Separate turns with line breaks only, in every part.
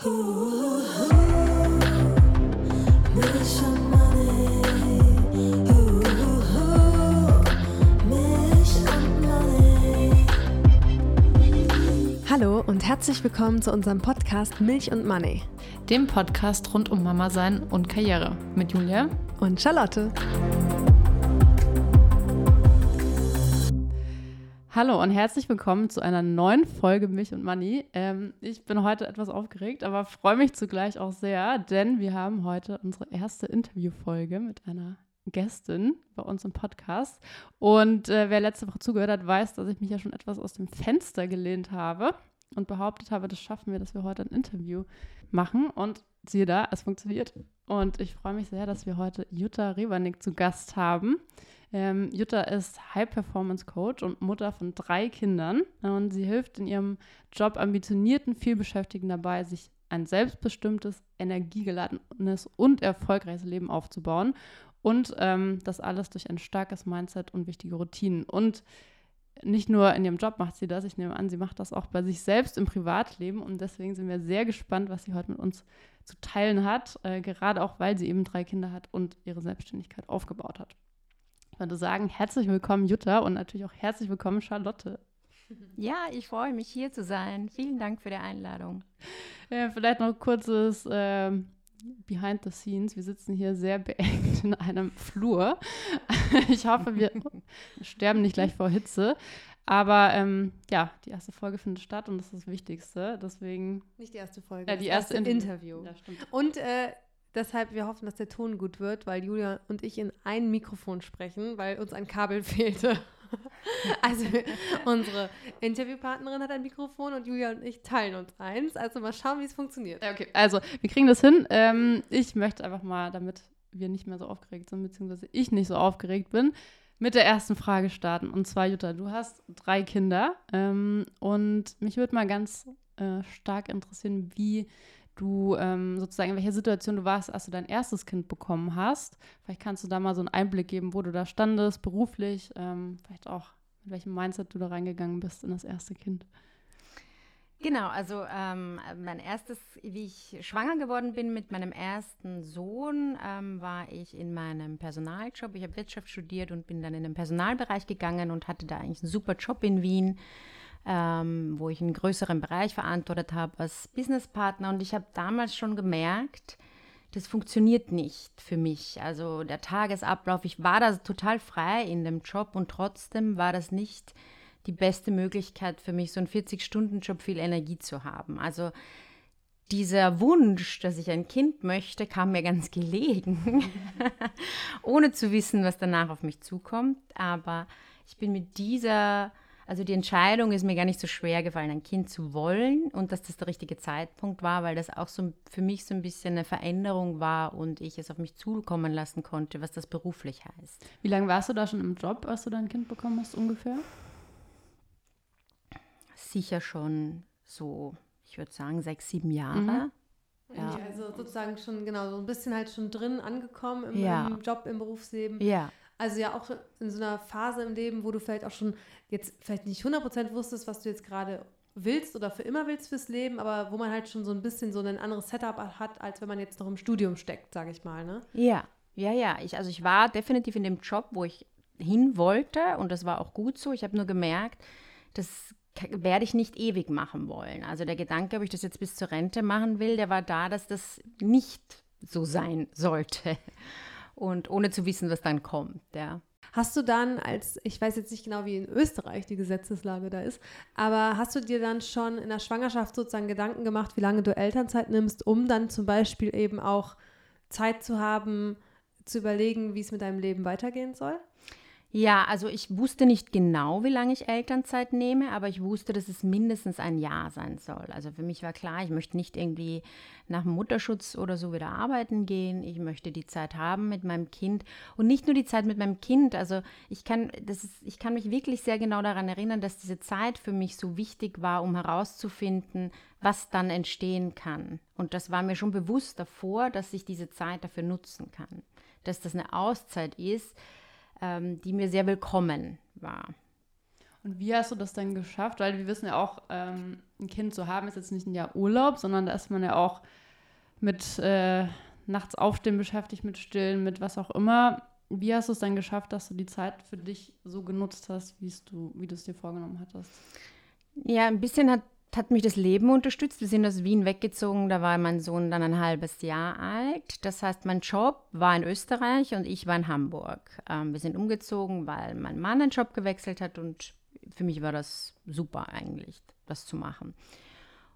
Hallo und herzlich willkommen zu unserem Podcast Milch und Money.
Dem Podcast rund um Mama sein und Karriere mit Julia
und Charlotte.
Hallo und herzlich willkommen zu einer neuen Folge Milch und Money. Ähm, ich bin heute etwas aufgeregt, aber freue mich zugleich auch sehr, denn wir haben heute unsere erste Interviewfolge mit einer Gästin bei uns im Podcast. Und äh, wer letzte Woche zugehört hat, weiß, dass ich mich ja schon etwas aus dem Fenster gelehnt habe und behauptet habe, das schaffen wir, dass wir heute ein Interview machen. Und siehe da, es funktioniert. Und ich freue mich sehr, dass wir heute Jutta Rebernick zu Gast haben. Ähm, Jutta ist High-Performance-Coach und Mutter von drei Kindern. Und sie hilft in ihrem Job ambitionierten, vielbeschäftigten dabei, sich ein selbstbestimmtes, energiegeladenes und erfolgreiches Leben aufzubauen. Und ähm, das alles durch ein starkes Mindset und wichtige Routinen. Und nicht nur in ihrem Job macht sie das, ich nehme an, sie macht das auch bei sich selbst im Privatleben. Und deswegen sind wir sehr gespannt, was sie heute mit uns zu teilen hat, äh, gerade auch, weil sie eben drei Kinder hat und ihre Selbstständigkeit aufgebaut hat. Ich würde sagen, herzlich willkommen, Jutta, und natürlich auch herzlich willkommen, Charlotte.
Ja, ich freue mich, hier zu sein. Vielen Dank für die Einladung.
Äh, vielleicht noch ein kurzes äh, Behind the Scenes. Wir sitzen hier sehr beengt in einem Flur. ich hoffe, wir sterben nicht gleich vor Hitze. Aber ähm, ja, die erste Folge findet statt und das ist das Wichtigste. Deswegen.
Nicht die erste Folge,
ja, die erste, erste
Interview. Ja, und äh, deshalb, wir hoffen, dass der Ton gut wird, weil Julia und ich in ein Mikrofon sprechen, weil uns ein Kabel fehlte. also unsere Interviewpartnerin hat ein Mikrofon und Julia und ich teilen uns eins. Also mal schauen, wie es funktioniert.
Okay, also wir kriegen das hin. Ähm, ich möchte einfach mal, damit wir nicht mehr so aufgeregt sind, beziehungsweise ich nicht so aufgeregt bin, mit der ersten Frage starten. Und zwar, Jutta, du hast drei Kinder ähm, und mich würde mal ganz äh, stark interessieren, wie du ähm, sozusagen in welcher Situation du warst, als du dein erstes Kind bekommen hast. Vielleicht kannst du da mal so einen Einblick geben, wo du da standest, beruflich, ähm, vielleicht auch mit welchem Mindset du da reingegangen bist in das erste Kind.
Genau, also ähm, mein erstes, wie ich schwanger geworden bin mit meinem ersten Sohn, ähm, war ich in meinem Personaljob. Ich habe Wirtschaft studiert und bin dann in den Personalbereich gegangen und hatte da eigentlich einen super Job in Wien, ähm, wo ich einen größeren Bereich verantwortet habe als Businesspartner. Und ich habe damals schon gemerkt, das funktioniert nicht für mich. Also der Tagesablauf, ich war da total frei in dem Job und trotzdem war das nicht die beste Möglichkeit für mich, so einen 40-Stunden-Job viel Energie zu haben. Also dieser Wunsch, dass ich ein Kind möchte, kam mir ganz gelegen, ohne zu wissen, was danach auf mich zukommt. Aber ich bin mit dieser, also die Entscheidung ist mir gar nicht so schwer gefallen, ein Kind zu wollen und dass das der richtige Zeitpunkt war, weil das auch so für mich so ein bisschen eine Veränderung war und ich es auf mich zukommen lassen konnte, was das beruflich heißt.
Wie lange warst du da schon im Job, als du dein Kind bekommen hast, ungefähr?
sicher schon so, ich würde sagen, sechs, sieben Jahre.
Mhm. Ja. Also sozusagen schon, genau, so ein bisschen halt schon drin angekommen im, ja. im Job, im Berufsleben.
Ja.
Also ja auch in so einer Phase im Leben, wo du vielleicht auch schon jetzt vielleicht nicht 100% wusstest, was du jetzt gerade willst oder für immer willst fürs Leben, aber wo man halt schon so ein bisschen so ein anderes Setup hat, als wenn man jetzt noch im Studium steckt, sage ich mal, ne?
Ja, ja, ja. Ich, also ich war definitiv in dem Job, wo ich hin wollte und das war auch gut so. Ich habe nur gemerkt, das werde ich nicht ewig machen wollen. Also der Gedanke, ob ich das jetzt bis zur Rente machen will, der war da, dass das nicht so sein sollte. Und ohne zu wissen, was dann kommt, ja.
Hast du dann als, ich weiß jetzt nicht genau, wie in Österreich die Gesetzeslage da ist, aber hast du dir dann schon in der Schwangerschaft sozusagen Gedanken gemacht, wie lange du Elternzeit nimmst, um dann zum Beispiel eben auch Zeit zu haben, zu überlegen, wie es mit deinem Leben weitergehen soll?
Ja, also ich wusste nicht genau, wie lange ich Elternzeit nehme, aber ich wusste, dass es mindestens ein Jahr sein soll. Also für mich war klar, ich möchte nicht irgendwie nach Mutterschutz oder so wieder arbeiten gehen. Ich möchte die Zeit haben mit meinem Kind und nicht nur die Zeit mit meinem Kind. Also ich kann, das ist, ich kann mich wirklich sehr genau daran erinnern, dass diese Zeit für mich so wichtig war, um herauszufinden, was dann entstehen kann. Und das war mir schon bewusst davor, dass ich diese Zeit dafür nutzen kann. Dass das eine Auszeit ist ähm, die mir sehr willkommen war.
Und wie hast du das denn geschafft? Weil wir wissen ja auch, ähm, ein Kind zu haben ist jetzt nicht ein Jahr Urlaub, sondern da ist man ja auch mit äh, nachts aufstehen beschäftigt, mit Stillen, mit was auch immer. Wie hast du es dann geschafft, dass du die Zeit für dich so genutzt hast, du, wie du es dir vorgenommen hattest?
Ja, ein bisschen hat, hat mich das Leben unterstützt. Wir sind aus Wien weggezogen, da war mein Sohn dann ein halbes Jahr alt. Das heißt, mein Job war in Österreich und ich war in Hamburg. Ähm, wir sind umgezogen, weil mein Mann einen Job gewechselt hat und für mich war das super eigentlich, das zu machen.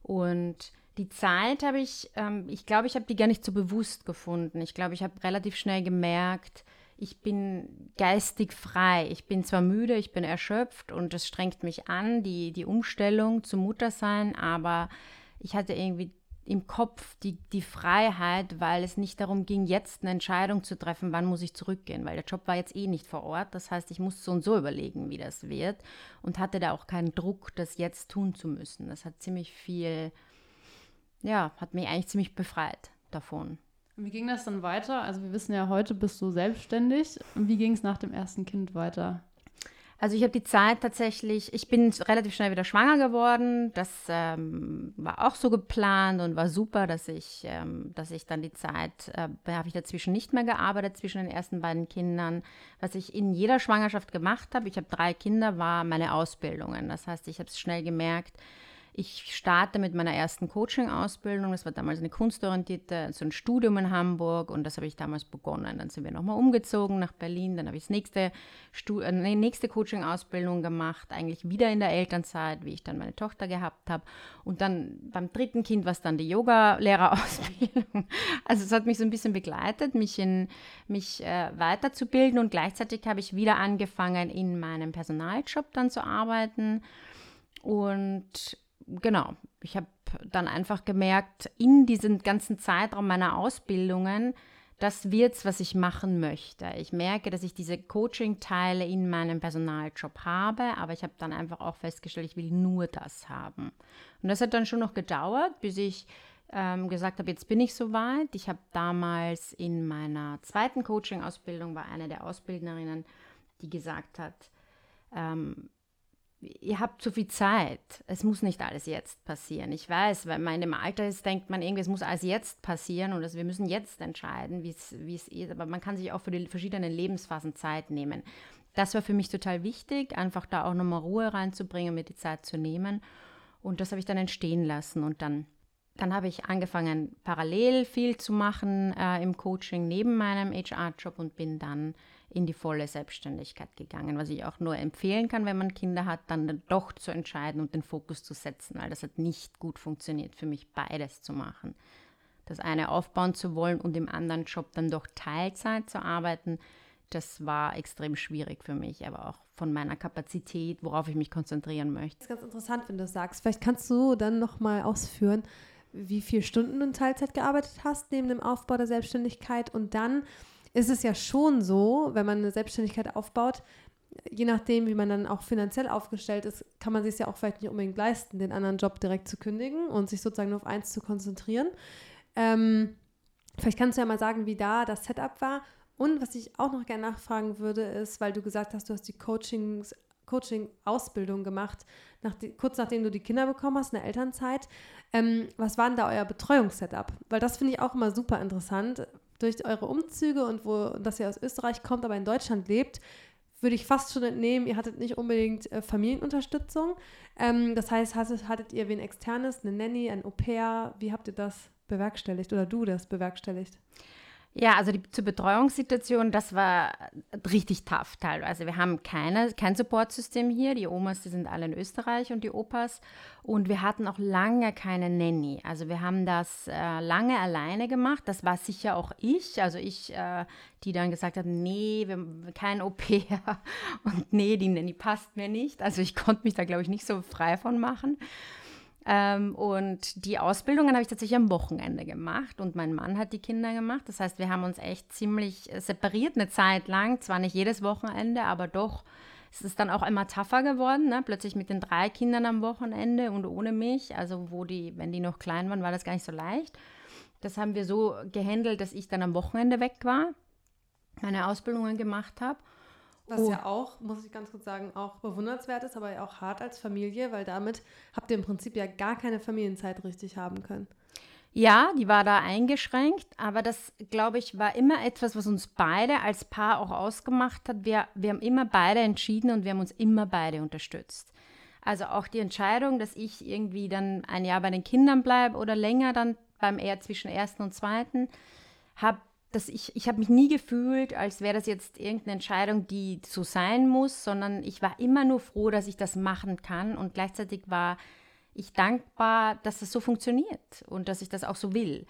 Und die Zeit habe ich, ähm, ich glaube, ich habe die gar nicht so bewusst gefunden. Ich glaube, ich habe relativ schnell gemerkt, ich bin geistig frei. Ich bin zwar müde, ich bin erschöpft und es strengt mich an, die, die Umstellung zum Muttersein, aber ich hatte irgendwie im Kopf die, die Freiheit, weil es nicht darum ging, jetzt eine Entscheidung zu treffen, wann muss ich zurückgehen, weil der Job war jetzt eh nicht vor Ort. Das heißt, ich musste so und so überlegen, wie das wird und hatte da auch keinen Druck, das jetzt tun zu müssen. Das hat ziemlich viel ja, hat mich eigentlich ziemlich befreit davon.
Wie ging das dann weiter? Also wir wissen ja, heute bist du selbstständig. Wie ging es nach dem ersten Kind weiter?
Also ich habe die Zeit tatsächlich, ich bin relativ schnell wieder schwanger geworden. Das ähm, war auch so geplant und war super, dass ich, ähm, dass ich dann die Zeit, äh, habe ich dazwischen nicht mehr gearbeitet, zwischen den ersten beiden Kindern. Was ich in jeder Schwangerschaft gemacht habe, ich habe drei Kinder, war meine Ausbildungen. Das heißt, ich habe es schnell gemerkt, ich starte mit meiner ersten Coaching-Ausbildung. Das war damals eine kunstorientierte, so ein Studium in Hamburg und das habe ich damals begonnen. Dann sind wir nochmal umgezogen nach Berlin. Dann habe ich das nächste, äh, nächste Coaching-Ausbildung gemacht, eigentlich wieder in der Elternzeit, wie ich dann meine Tochter gehabt habe. Und dann beim dritten Kind war es dann die Yoga-Lehrerausbildung. Also es hat mich so ein bisschen begleitet, mich, in, mich äh, weiterzubilden und gleichzeitig habe ich wieder angefangen, in meinem Personaljob dann zu arbeiten. Und genau, ich habe dann einfach gemerkt, in diesem ganzen Zeitraum meiner Ausbildungen, das wird's, was ich machen möchte. Ich merke, dass ich diese Coaching-Teile in meinem Personaljob habe, aber ich habe dann einfach auch festgestellt, ich will nur das haben. Und das hat dann schon noch gedauert, bis ich ähm, gesagt habe, jetzt bin ich soweit. Ich habe damals in meiner zweiten Coaching-Ausbildung war eine der Ausbildnerinnen, die gesagt hat, ähm, ihr habt zu viel Zeit. Es muss nicht alles jetzt passieren. Ich weiß, weil man in dem Alter ist, denkt man irgendwie, es muss alles jetzt passieren und also wir müssen jetzt entscheiden, wie es ist. Aber man kann sich auch für die verschiedenen Lebensphasen Zeit nehmen. Das war für mich total wichtig, einfach da auch nochmal Ruhe reinzubringen, mir die Zeit zu nehmen. Und das habe ich dann entstehen lassen und dann dann habe ich angefangen, parallel viel zu machen äh, im Coaching neben meinem HR-Job und bin dann in die volle Selbstständigkeit gegangen, was ich auch nur empfehlen kann, wenn man Kinder hat, dann doch zu entscheiden und den Fokus zu setzen, weil das hat nicht gut funktioniert für mich, beides zu machen. Das eine aufbauen zu wollen und im anderen Job dann doch Teilzeit zu arbeiten, das war extrem schwierig für mich, aber auch von meiner Kapazität, worauf ich mich konzentrieren möchte.
Das ist ganz interessant, wenn du das sagst. Vielleicht kannst du dann noch mal ausführen, wie viele Stunden du in Teilzeit gearbeitet hast neben dem Aufbau der Selbstständigkeit und dann ist es ja schon so, wenn man eine Selbstständigkeit aufbaut, je nachdem, wie man dann auch finanziell aufgestellt ist, kann man sich ja auch vielleicht nicht unbedingt leisten, den anderen Job direkt zu kündigen und sich sozusagen nur auf eins zu konzentrieren. Ähm, vielleicht kannst du ja mal sagen, wie da das Setup war. Und was ich auch noch gerne nachfragen würde, ist, weil du gesagt hast, du hast die Coachings, Coaching-Ausbildung gemacht, nach die, kurz nachdem du die Kinder bekommen hast, in der Elternzeit. Ähm, was war denn da euer Betreuungssetup? Weil das finde ich auch immer super interessant, durch eure Umzüge und wo, dass ihr aus Österreich kommt, aber in Deutschland lebt, würde ich fast schon entnehmen, ihr hattet nicht unbedingt äh, Familienunterstützung. Ähm, das heißt, hattet, hattet ihr wen externes, eine Nanny, ein Au-pair? Wie habt ihr das bewerkstelligt oder du das bewerkstelligt?
Ja, also die, zur Betreuungssituation, das war richtig tough teilweise. Wir haben keine, kein Supportsystem hier. Die Omas, die sind alle in Österreich und die Opas. Und wir hatten auch lange keine Nanny. Also wir haben das äh, lange alleine gemacht. Das war sicher auch ich. Also ich, äh, die dann gesagt hat, nee, wir, kein Au-pair. Und nee, die Nanny passt mir nicht. Also ich konnte mich da, glaube ich, nicht so frei von machen. Ähm, und die Ausbildungen habe ich tatsächlich am Wochenende gemacht und mein Mann hat die Kinder gemacht. Das heißt, wir haben uns echt ziemlich äh, separiert eine Zeit lang. Zwar nicht jedes Wochenende, aber doch. Es ist dann auch immer tougher geworden, ne? plötzlich mit den drei Kindern am Wochenende und ohne mich. Also, wo die, wenn die noch klein waren, war das gar nicht so leicht. Das haben wir so gehandelt, dass ich dann am Wochenende weg war, meine Ausbildungen gemacht habe
Was oh. ja auch, muss ich ganz kurz sagen, auch bewundernswert ist, aber ja auch hart als Familie, weil damit habt ihr im Prinzip ja gar keine Familienzeit richtig haben können.
Ja, die war da eingeschränkt, aber das, glaube ich, war immer etwas, was uns beide als Paar auch ausgemacht hat. Wir, wir haben immer beide entschieden und wir haben uns immer beide unterstützt. Also auch die Entscheidung, dass ich irgendwie dann ein Jahr bei den Kindern bleibe oder länger dann beim eher zwischen ersten und zweiten, habe dass ich, ich habe mich nie gefühlt, als wäre das jetzt irgendeine Entscheidung, die so sein muss, sondern ich war immer nur froh, dass ich das machen kann und gleichzeitig war ich dankbar, dass das so funktioniert und dass ich das auch so will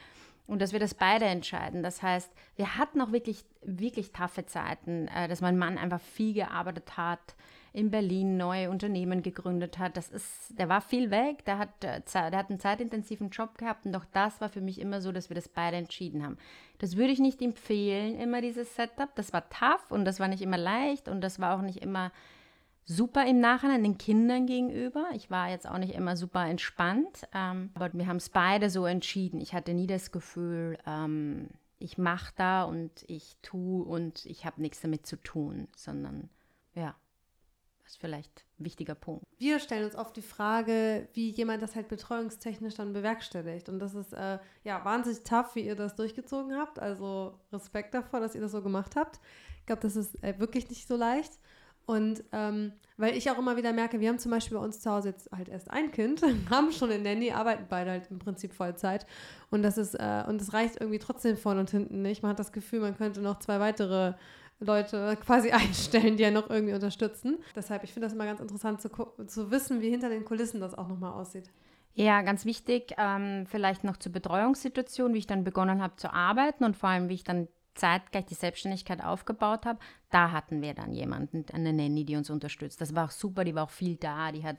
und dass wir das beide entscheiden. Das heißt, wir hatten auch wirklich, wirklich taffe Zeiten, äh, dass mein Mann einfach viel gearbeitet hat, in Berlin neue Unternehmen gegründet hat. Das ist, der war viel weg, der hat, äh, der hat einen zeitintensiven Job gehabt und auch das war für mich immer so, dass wir das beide entschieden haben. Das würde ich nicht empfehlen, immer dieses Setup. Das war tough und das war nicht immer leicht und das war auch nicht immer super im Nachhinein den Kindern gegenüber. Ich war jetzt auch nicht immer super entspannt, ähm, aber wir haben es beide so entschieden. Ich hatte nie das Gefühl, ähm, ich mache da und ich tue und ich habe nichts damit zu tun, sondern ja, ist vielleicht ein wichtiger Punkt.
Wir stellen uns oft die Frage, wie jemand das halt betreuungstechnisch dann bewerkstelligt. Und das ist äh, ja wahnsinnig tough, wie ihr das durchgezogen habt. Also Respekt davor, dass ihr das so gemacht habt. Ich glaube, das ist äh, wirklich nicht so leicht. Und ähm, weil ich auch immer wieder merke, wir haben zum Beispiel bei uns zu Hause jetzt halt erst ein Kind, haben schon eine Nanny, arbeiten beide halt im Prinzip Vollzeit. Und das ist, äh, und das reicht irgendwie trotzdem vorne und hinten nicht. Man hat das Gefühl, man könnte noch zwei weitere Leute quasi einstellen, die ja noch irgendwie unterstützen. Deshalb, ich finde das immer ganz interessant zu, zu wissen, wie hinter den Kulissen das auch nochmal aussieht.
Ja, ganz wichtig, ähm, vielleicht noch zur Betreuungssituation, wie ich dann begonnen habe zu arbeiten und vor allem, wie ich dann zeitgleich die Selbstständigkeit aufgebaut habe, da hatten wir dann jemanden, eine Nanny, die uns unterstützt. Das war auch super, die war auch viel da, die hat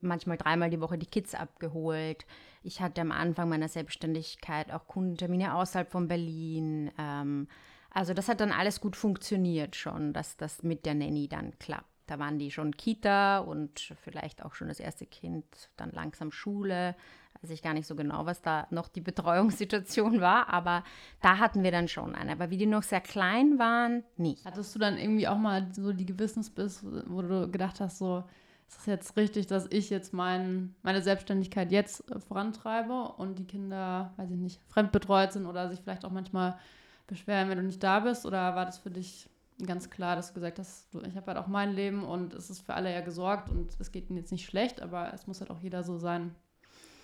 manchmal dreimal die Woche die Kids abgeholt. Ich hatte am Anfang meiner Selbstständigkeit auch Kundentermine außerhalb von Berlin. Ähm, also das hat dann alles gut funktioniert schon, dass das mit der Nanny dann klappt. Da waren die schon Kita und vielleicht auch schon das erste Kind, dann langsam Schule weiß ich gar nicht so genau, was da noch die Betreuungssituation war, aber da hatten wir dann schon eine. Aber wie die noch sehr klein waren, nicht.
Hattest du dann irgendwie auch mal so die Gewissensbiss, wo du gedacht hast, so, ist das jetzt richtig, dass ich jetzt mein, meine Selbstständigkeit jetzt äh, vorantreibe und die Kinder, weiß ich nicht, fremdbetreut sind oder sich vielleicht auch manchmal beschweren, wenn du nicht da bist? Oder war das für dich ganz klar, dass du gesagt hast, du, ich habe halt auch mein Leben und es ist für alle ja gesorgt und es geht ihnen jetzt nicht schlecht, aber es muss halt auch jeder so sein,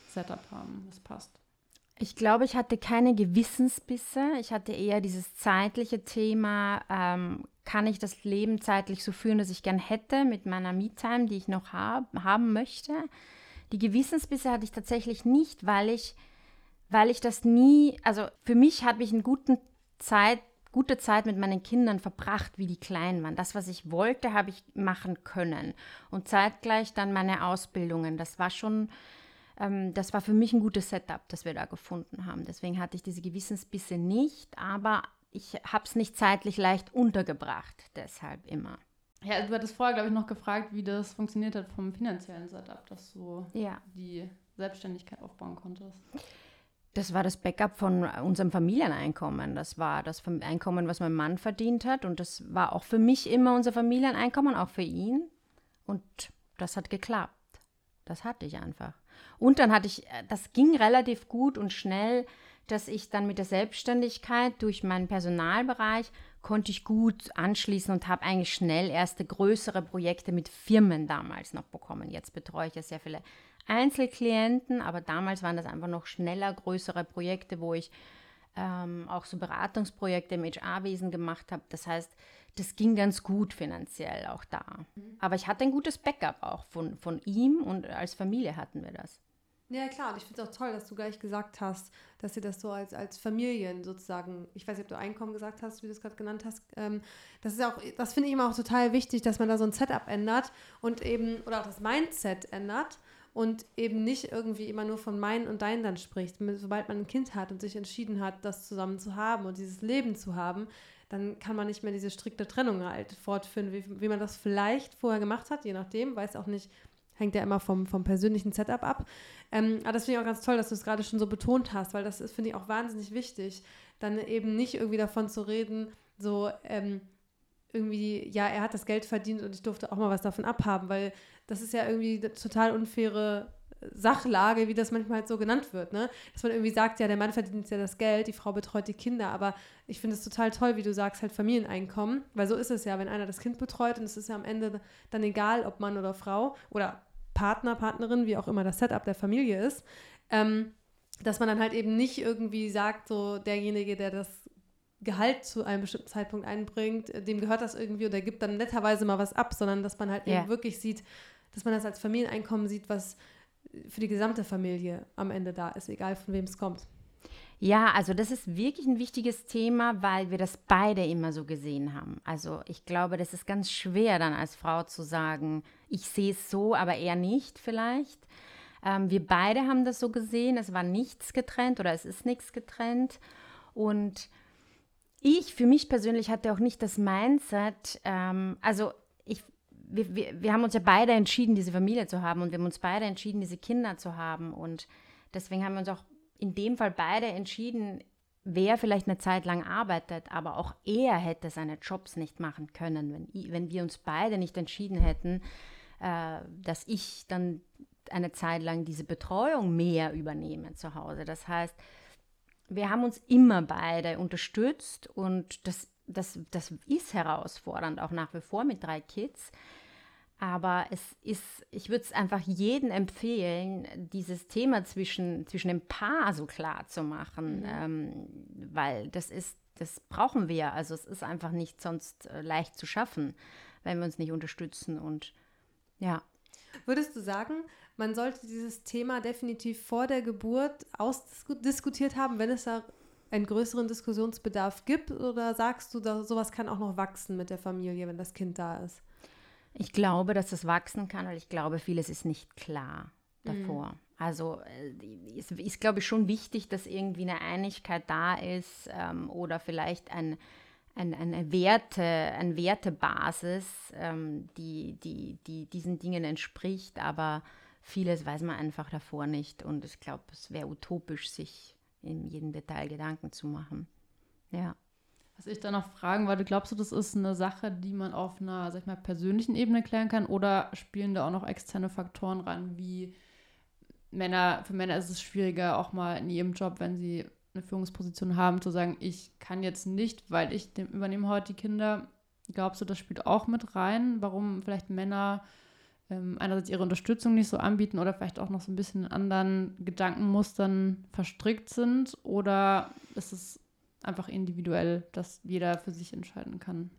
Setup haben. Das passt.
Ich glaube, ich hatte keine Gewissensbisse. Ich hatte eher dieses zeitliche Thema, ähm, kann ich das Leben zeitlich so führen, dass ich gern hätte mit meiner Me-Time, die ich noch hab, haben möchte. Die Gewissensbisse hatte ich tatsächlich nicht, weil ich, weil ich das nie, also für mich habe ich eine guten Zeit, gute Zeit mit meinen Kindern verbracht, wie die klein waren. Das, was ich wollte, habe ich machen können. Und zeitgleich dann meine Ausbildungen. Das war schon ähm, das war für mich ein gutes Setup, das wir da gefunden haben. Deswegen hatte ich diese Gewissensbisse nicht, aber ich habe es nicht zeitlich leicht untergebracht, deshalb immer.
Ja, du hattest vorher, glaube ich, noch gefragt, wie das funktioniert hat vom finanziellen Setup, dass du ja. die Selbstständigkeit aufbauen konntest.
Das war das Backup von unserem Familieneinkommen. Das war das Einkommen, was mein Mann verdient hat. Und das war auch für mich immer unser Familieneinkommen, auch für ihn. Und das hat geklappt. Das hatte ich einfach. Und dann hatte ich, äh, das ging relativ gut und schnell, dass ich dann mit der Selbstständigkeit durch meinen Personalbereich konnte ich gut anschließen und habe eigentlich schnell erste größere Projekte mit Firmen damals noch bekommen. Jetzt betreue ich ja sehr viele Einzelklienten, aber damals waren das einfach noch schneller größere Projekte, wo ich ähm, auch so Beratungsprojekte im HR-Wesen gemacht habe. Das heißt, das ging ganz gut finanziell auch da. Aber ich hatte ein gutes Backup auch von, von ihm und als Familie hatten wir das.
Ja, klar. Und ich finde es auch toll, dass du gleich gesagt hast, dass ihr das so als, als Familien sozusagen, ich weiß nicht, ob du Einkommen gesagt hast, wie du es gerade genannt hast. Ähm, das ist auch, das finde ich immer auch total wichtig, dass man da so ein Setup ändert und eben, oder auch das Mindset ändert und eben nicht irgendwie immer nur von meinen und deinen dann spricht. Sobald man ein Kind hat und sich entschieden hat, das zusammen zu haben und dieses Leben zu haben, dann kann man nicht mehr diese strikte Trennung halt fortführen, wie, wie man das vielleicht vorher gemacht hat, je nachdem, weiß auch nicht, hängt ja immer vom, vom persönlichen Setup ab. Ähm, aber das finde ich auch ganz toll, dass du es gerade schon so betont hast, weil das ist, finde ich, auch wahnsinnig wichtig, dann eben nicht irgendwie davon zu reden, so, ähm, irgendwie, ja, er hat das Geld verdient und ich durfte auch mal was davon abhaben, weil das ist ja irgendwie eine total unfaire Sachlage, wie das manchmal halt so genannt wird, ne? Dass man irgendwie sagt, ja, der Mann verdient ja das Geld, die Frau betreut die Kinder, aber ich finde es total toll, wie du sagst, halt Familieneinkommen, weil so ist es ja, wenn einer das Kind betreut und es ist ja am Ende dann egal, ob Mann oder Frau oder Partner, Partnerin, wie auch immer das Setup der Familie ist, ähm, dass man dann halt eben nicht irgendwie sagt, so derjenige, der das Gehalt zu einem bestimmten Zeitpunkt einbringt, dem gehört das irgendwie oder gibt dann netterweise mal was ab, sondern dass man halt yeah. eben wirklich sieht, dass man das als Familieneinkommen sieht, was für die gesamte Familie am Ende da ist, egal von wem es kommt.
Ja, also das ist wirklich ein wichtiges Thema, weil wir das beide immer so gesehen haben. Also ich glaube, das ist ganz schwer dann als Frau zu sagen, ich sehe es so, aber er nicht vielleicht. Ähm, wir beide haben das so gesehen, es war nichts getrennt oder es ist nichts getrennt. Und ich für mich persönlich hatte auch nicht das Mindset, ähm, also ich wir, wir, wir haben uns ja beide entschieden, diese Familie zu haben und wir haben uns beide entschieden, diese Kinder zu haben. Und deswegen haben wir uns auch in dem Fall beide entschieden, wer vielleicht eine Zeit lang arbeitet, aber auch er hätte seine Jobs nicht machen können, wenn, wenn wir uns beide nicht entschieden hätten, äh, dass ich dann eine Zeit lang diese Betreuung mehr übernehme zu Hause. Das heißt, wir haben uns immer beide unterstützt und das, das, das ist herausfordernd, auch nach wie vor mit drei Kids. Aber es ist, ich würde es einfach jedem empfehlen, dieses Thema zwischen, zwischen dem Paar so klar zu machen, mhm. ähm, weil das ist, das brauchen wir. Also es ist einfach nicht sonst äh, leicht zu schaffen, wenn wir uns nicht unterstützen und ja.
Würdest du sagen, man sollte dieses Thema definitiv vor der Geburt ausdiskutiert haben, wenn es da einen größeren Diskussionsbedarf gibt? Oder sagst du, da, sowas kann auch noch wachsen mit der Familie, wenn das Kind da ist?
Ich glaube, dass das wachsen kann, weil ich glaube, vieles ist nicht klar davor. Mhm. Also äh, es ist, glaube ich, schon wichtig, dass irgendwie eine Einigkeit da ist ähm, oder vielleicht ein, ein, eine Werte, eine Wertebasis, ähm, die, die, die diesen Dingen entspricht, aber vieles weiß man einfach davor nicht und ich glaube, es wäre utopisch, sich in jedem Detail Gedanken zu machen. Ja.
Was ich da noch fragen wollte, glaubst du, das ist eine Sache, die man auf einer, sag ich mal, persönlichen Ebene klären kann oder spielen da auch noch externe Faktoren rein, wie Männer, für Männer ist es schwieriger, auch mal in ihrem Job, wenn sie eine Führungsposition haben, zu sagen, ich kann jetzt nicht, weil ich dem, übernehme heute die Kinder. Glaubst du, das spielt auch mit rein, warum vielleicht Männer ähm, einerseits ihre Unterstützung nicht so anbieten oder vielleicht auch noch so ein bisschen in anderen Gedankenmustern verstrickt sind? Oder ist es einfach individuell, dass jeder für sich entscheiden kann.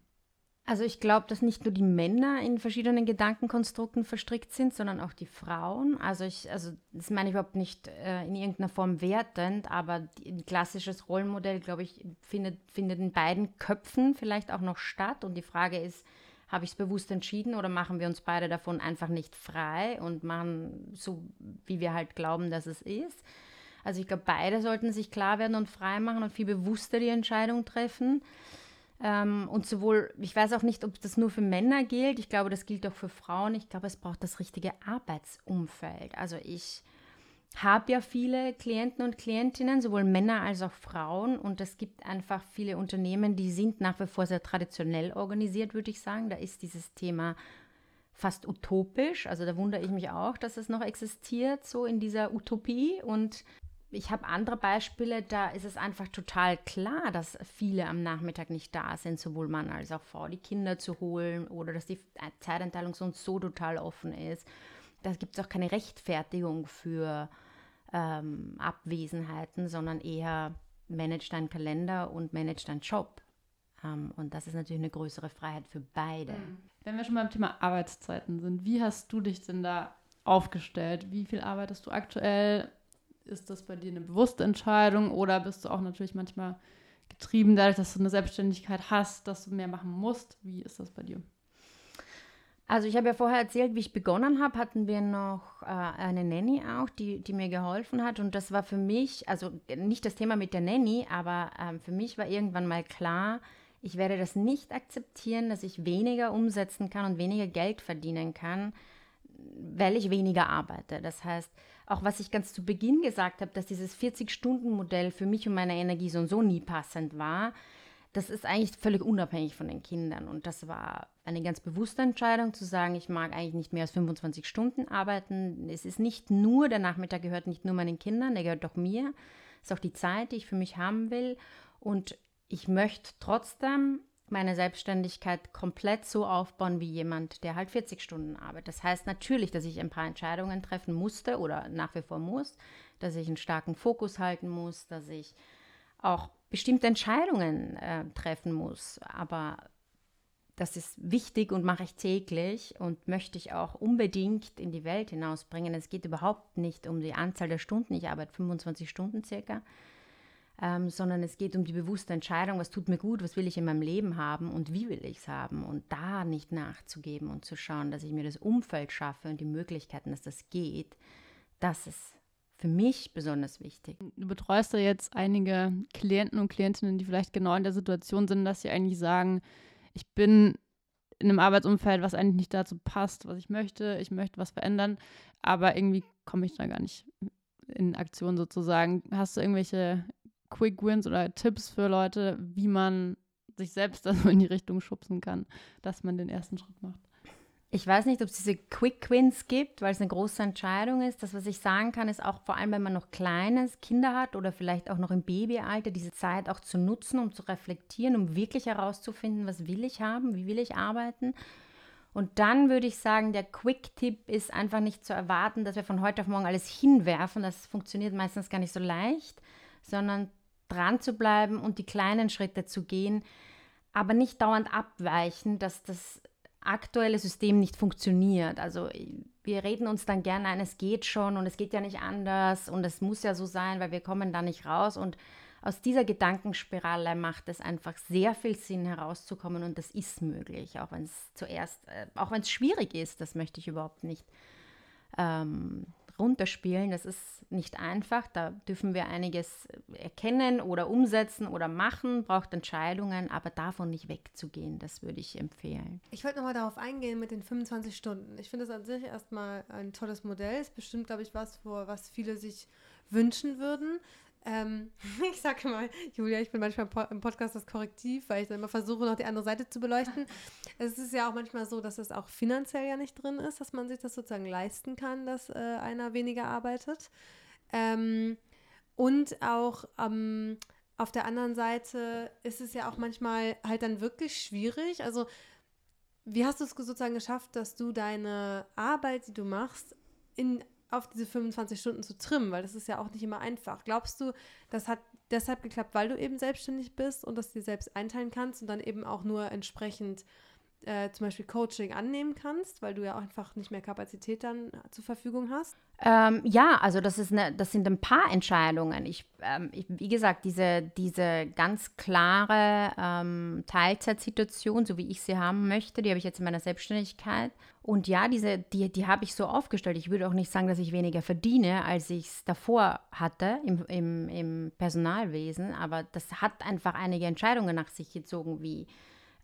Also ich glaube, dass nicht nur die Männer in verschiedenen Gedankenkonstrukten verstrickt sind, sondern auch die Frauen. Also ich, also das meine ich überhaupt nicht äh, in irgendeiner Form wertend, aber ein klassisches Rollenmodell, glaube ich, findet, findet in beiden Köpfen vielleicht auch noch statt. Und die Frage ist, habe ich es bewusst entschieden oder machen wir uns beide davon einfach nicht frei und machen so, wie wir halt glauben, dass es ist? Also ich glaube, beide sollten sich klar werden und frei machen und viel bewusster die Entscheidung treffen. Ähm, und sowohl, ich weiß auch nicht, ob das nur für Männer gilt, ich glaube, das gilt auch für Frauen. Ich glaube, es braucht das richtige Arbeitsumfeld. Also ich habe ja viele Klienten und Klientinnen, sowohl Männer als auch Frauen. Und es gibt einfach viele Unternehmen, die sind nach wie vor sehr traditionell organisiert, würde ich sagen. Da ist dieses Thema fast utopisch. Also da wundere ich mich auch, dass es noch existiert, so in dieser Utopie. Und ich habe andere Beispiele, da ist es einfach total klar, dass viele am Nachmittag nicht da sind, sowohl Mann als auch Frau, die Kinder zu holen oder dass die Zeiteinteilung sonst so total offen ist. Da gibt es auch keine Rechtfertigung für ähm, Abwesenheiten, sondern eher manage deinen Kalender und manage deinen Job. Ähm, und das ist natürlich eine größere Freiheit für beide. Mhm.
Wenn wir schon beim Thema Arbeitszeiten sind, wie hast du dich denn da aufgestellt? Wie viel arbeitest du aktuell? Ist das bei dir eine bewusste Entscheidung oder bist du auch natürlich manchmal getrieben dadurch, dass du eine Selbstständigkeit hast, dass du mehr machen musst? Wie ist das bei dir?
Also ich habe ja vorher erzählt, wie ich begonnen habe, hatten wir noch äh, eine Nanny auch, die, die mir geholfen hat. Und das war für mich, also nicht das Thema mit der Nanny, aber ähm, für mich war irgendwann mal klar, ich werde das nicht akzeptieren, dass ich weniger umsetzen kann und weniger Geld verdienen kann, weil ich weniger arbeite. Das heißt, auch was ich ganz zu Beginn gesagt habe, dass dieses 40-Stunden-Modell für mich und meine Energie so und so nie passend war, das ist eigentlich völlig unabhängig von den Kindern. Und das war eine ganz bewusste Entscheidung zu sagen, ich mag eigentlich nicht mehr als 25 Stunden arbeiten. Es ist nicht nur, der Nachmittag gehört nicht nur meinen Kindern, der gehört auch mir. Es ist auch die Zeit, die ich für mich haben will. Und ich möchte trotzdem meine Selbstständigkeit komplett so aufbauen wie jemand, der halt 40 Stunden arbeitet. Das heißt natürlich, dass ich ein paar Entscheidungen treffen musste oder nach wie vor muss, dass ich einen starken Fokus halten muss, dass ich auch bestimmte Entscheidungen äh, treffen muss. Aber das ist wichtig und mache ich täglich und möchte ich auch unbedingt in die Welt hinausbringen. Es geht überhaupt nicht um die Anzahl der Stunden. Ich arbeite 25 Stunden circa. Ähm, sondern es geht um die bewusste Entscheidung, was tut mir gut, was will ich in meinem Leben haben und wie will ich es haben und da nicht nachzugeben und zu schauen, dass ich mir das Umfeld schaffe und die Möglichkeiten, dass das geht, das ist für mich besonders wichtig.
Du betreust ja jetzt einige Klienten und Klientinnen, die vielleicht genau in der Situation sind, dass sie eigentlich sagen, ich bin in einem Arbeitsumfeld, was eigentlich nicht dazu passt, was ich möchte. Ich möchte was verändern, aber irgendwie komme ich da gar nicht in Aktion sozusagen. Hast du irgendwelche Quick Wins oder Tipps für Leute, wie man sich selbst da so in die Richtung schubsen kann, dass man den ersten Schritt macht?
Ich weiß nicht, ob es diese Quick Wins gibt, weil es eine große Entscheidung ist. Das, was ich sagen kann, ist auch vor allem, wenn man noch kleines Kinder hat oder vielleicht auch noch im Babyalter, diese Zeit auch zu nutzen, um zu reflektieren, um wirklich herauszufinden, was will ich haben, wie will ich arbeiten. Und dann würde ich sagen, der Quick-Tipp ist einfach nicht zu erwarten, dass wir von heute auf morgen alles hinwerfen. Das funktioniert meistens gar nicht so leicht, sondern dran zu bleiben und die kleinen Schritte zu gehen, aber nicht dauernd abweichen, dass das aktuelle System nicht funktioniert. Also wir reden uns dann gerne ein, es geht schon und es geht ja nicht anders und es muss ja so sein, weil wir kommen da nicht raus. Und aus dieser Gedankenspirale macht es einfach sehr viel Sinn herauszukommen und das ist möglich, auch wenn es zuerst, äh, auch wenn es schwierig ist, das möchte ich überhaupt nicht ähm, runterspielen. Das ist nicht einfach. Da dürfen wir einiges erkennen oder umsetzen oder machen, braucht Entscheidungen, aber davon nicht wegzugehen, das würde ich empfehlen.
Ich wollte nochmal darauf eingehen mit den 25 Stunden. Ich finde das an sich erstmal ein tolles Modell. Ist bestimmt, glaube ich, was, was viele sich wünschen würden. Ähm, ich sage mal, Julia, ich bin manchmal im Podcast das Korrektiv, weil ich dann immer versuche, noch die andere Seite zu beleuchten. Es ist ja auch manchmal so, dass es auch finanziell ja nicht drin ist, dass man sich das sozusagen leisten kann, dass äh, einer weniger arbeitet. Ähm, und auch ähm, auf der anderen Seite ist es ja auch manchmal halt dann wirklich schwierig. Also, wie hast du es sozusagen geschafft, dass du deine Arbeit, die du machst, in auf diese 25 Stunden zu trimmen, weil das ist ja auch nicht immer einfach. Glaubst du, das hat deshalb geklappt, weil du eben selbstständig bist und das dir selbst einteilen kannst und dann eben auch nur entsprechend äh, zum Beispiel Coaching annehmen kannst, weil du ja auch einfach nicht mehr Kapazität dann zur Verfügung hast?
Ähm, ja, also das, ist eine, das sind ein paar Entscheidungen. Ich, ähm, ich wie gesagt, diese, diese ganz klare ähm, Teilzeitsituation, so wie ich sie haben möchte, die habe ich jetzt in meiner Selbstständigkeit. Und ja, diese, die, die habe ich so aufgestellt. Ich würde auch nicht sagen, dass ich weniger verdiene, als ich es davor hatte im, im, im Personalwesen, aber das hat einfach einige Entscheidungen nach sich gezogen, wie äh,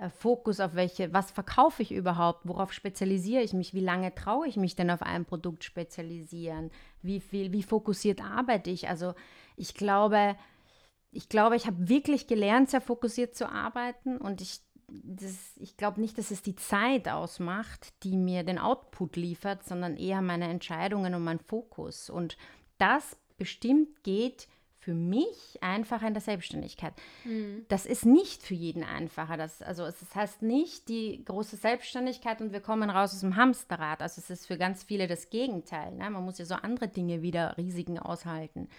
Fokus auf welche, was verkaufe ich überhaupt, worauf spezialisiere ich mich, wie lange traue ich mich denn auf ein Produkt spezialisieren, wie viel, wie fokussiert arbeite ich. Also ich glaube, ich glaube, ich habe wirklich gelernt, sehr fokussiert zu arbeiten und ich, ich glaube nicht, dass es die Zeit ausmacht, die mir den Output liefert, sondern eher meine Entscheidungen und mein Fokus. Und das bestimmt geht für mich einfacher in der Selbstständigkeit. Mhm. Das ist nicht für jeden einfacher. Das, also es heißt nicht die große Selbstständigkeit und wir kommen raus aus dem Hamsterrad. Also es ist für ganz viele das Gegenteil. Ne? Man muss ja so andere Dinge wieder Risiken aushalten